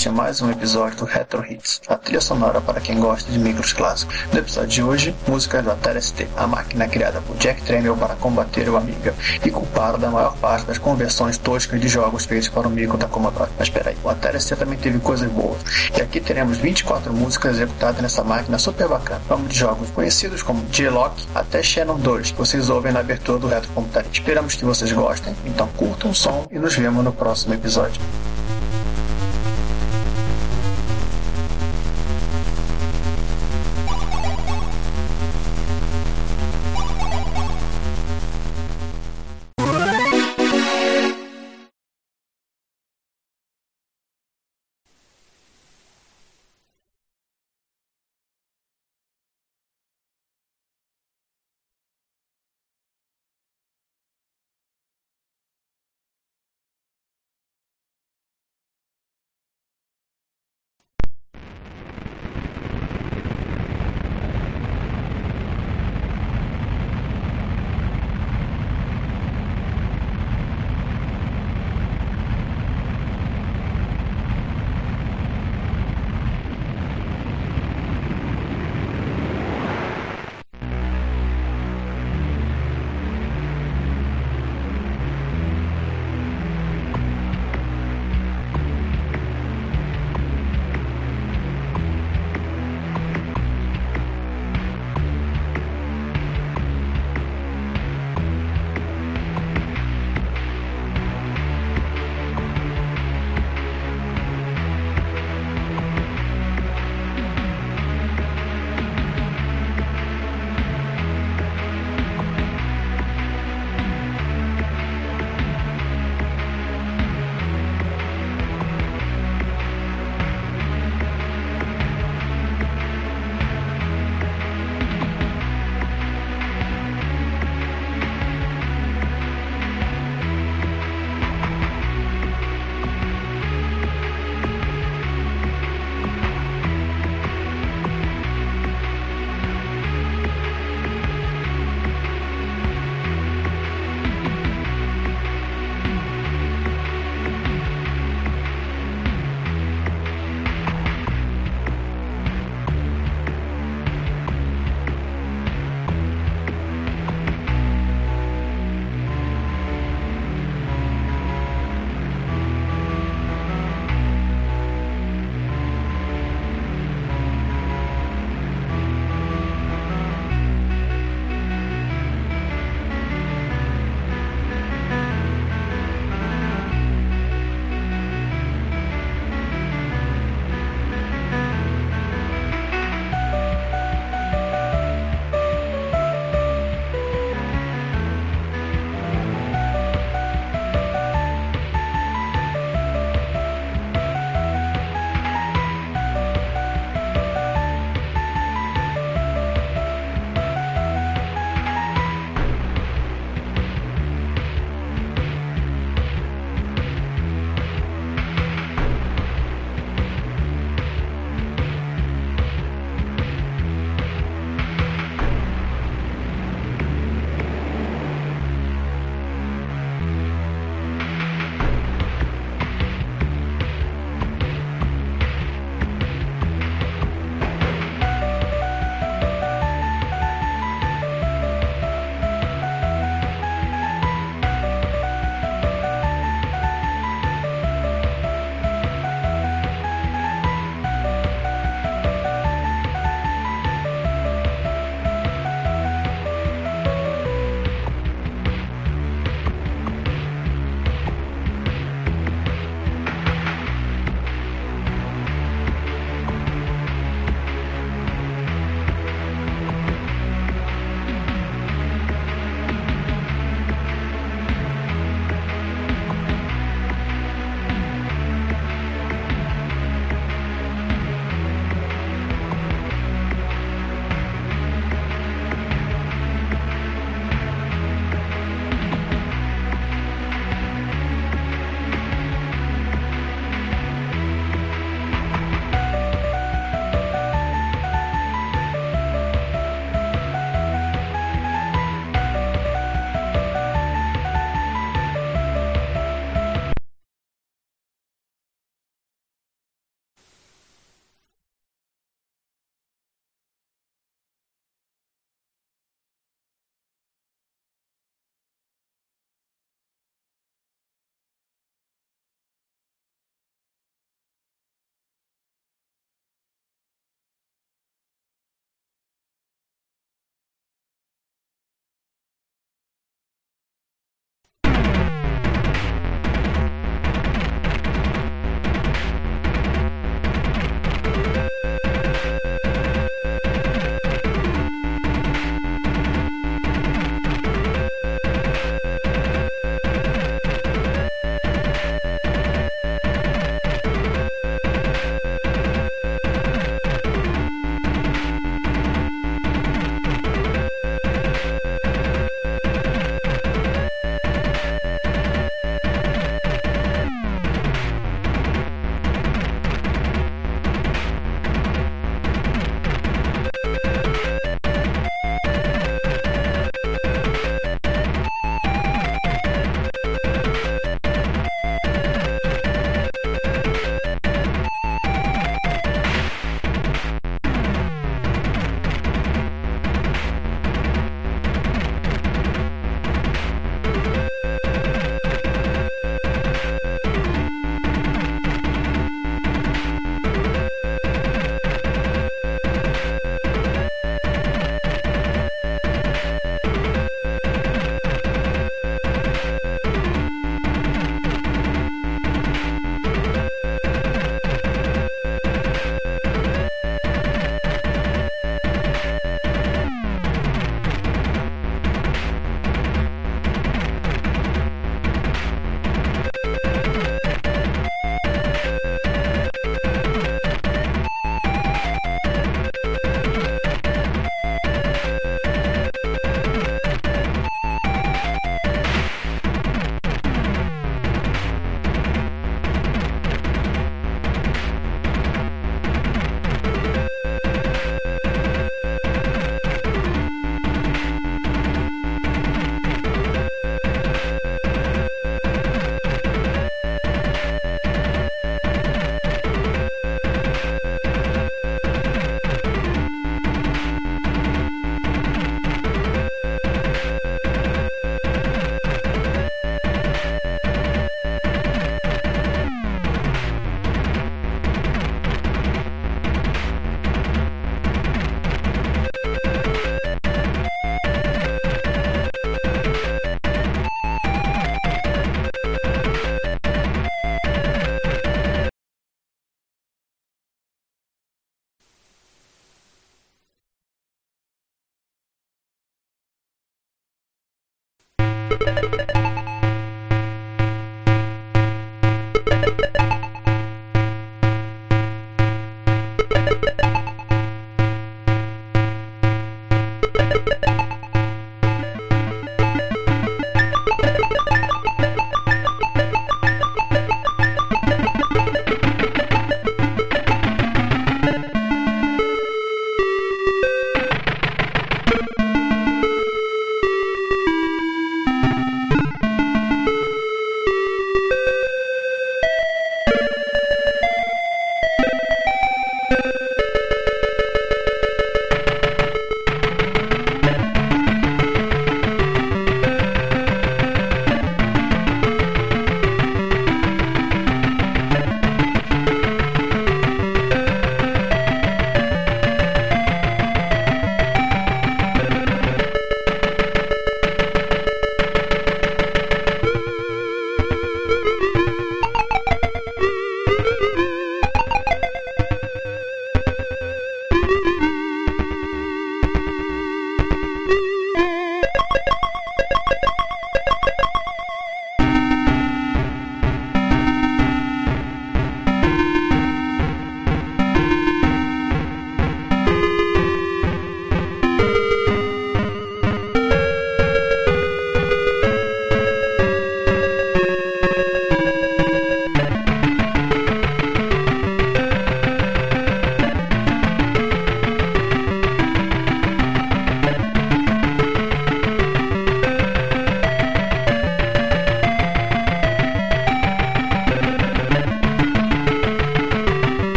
este é mais um episódio do Retro Hits, a trilha sonora para quem gosta de micros clássicos. No episódio de hoje, música do Atari ST, a máquina criada por Jack Tramiel para combater o Amiga e culpado da maior parte das conversões toscas de jogos feitos para o micro da Commodore. Mas peraí, o Atari ST também teve coisas boas. E aqui teremos 24 músicas executadas nessa máquina super bacana. Vamos de jogos conhecidos como J-Lock até Shannon 2, que vocês ouvem na abertura do Retro Computaria. Esperamos que vocês gostem, então curtam o som e nos vemos no próximo episódio.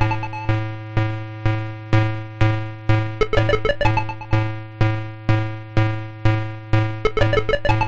Thank you.